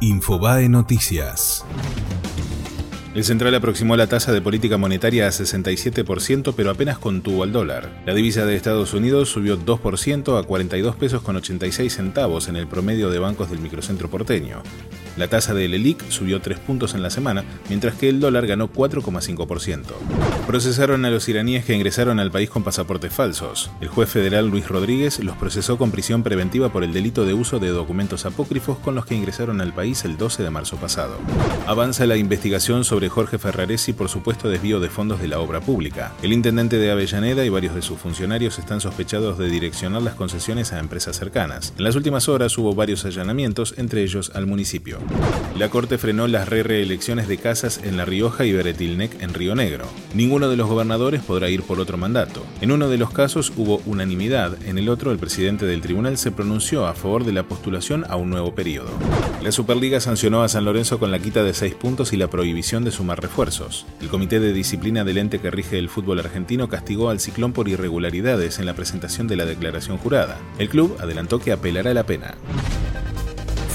Infobae Noticias. El central aproximó la tasa de política monetaria a 67%, pero apenas contuvo al dólar. La divisa de Estados Unidos subió 2% a 42 pesos con 86 centavos en el promedio de bancos del microcentro porteño. La tasa del ELIC subió 3 puntos en la semana, mientras que el dólar ganó 4,5%. Procesaron a los iraníes que ingresaron al país con pasaportes falsos. El juez federal Luis Rodríguez los procesó con prisión preventiva por el delito de uso de documentos apócrifos con los que ingresaron al país el 12 de marzo pasado. Avanza la investigación sobre Jorge Ferraresi por supuesto desvío de fondos de la obra pública. El intendente de Avellaneda y varios de sus funcionarios están sospechados de direccionar las concesiones a empresas cercanas. En las últimas horas hubo varios allanamientos, entre ellos al municipio. La Corte frenó las re-reelecciones de Casas en La Rioja y Beretilnec en Río Negro. Ninguno de los gobernadores podrá ir por otro mandato. En uno de los casos hubo unanimidad, en el otro el presidente del tribunal se pronunció a favor de la postulación a un nuevo periodo. La Superliga sancionó a San Lorenzo con la quita de seis puntos y la prohibición de sumar refuerzos. El Comité de Disciplina del ente que rige el fútbol argentino castigó al ciclón por irregularidades en la presentación de la declaración jurada. El club adelantó que apelará la pena.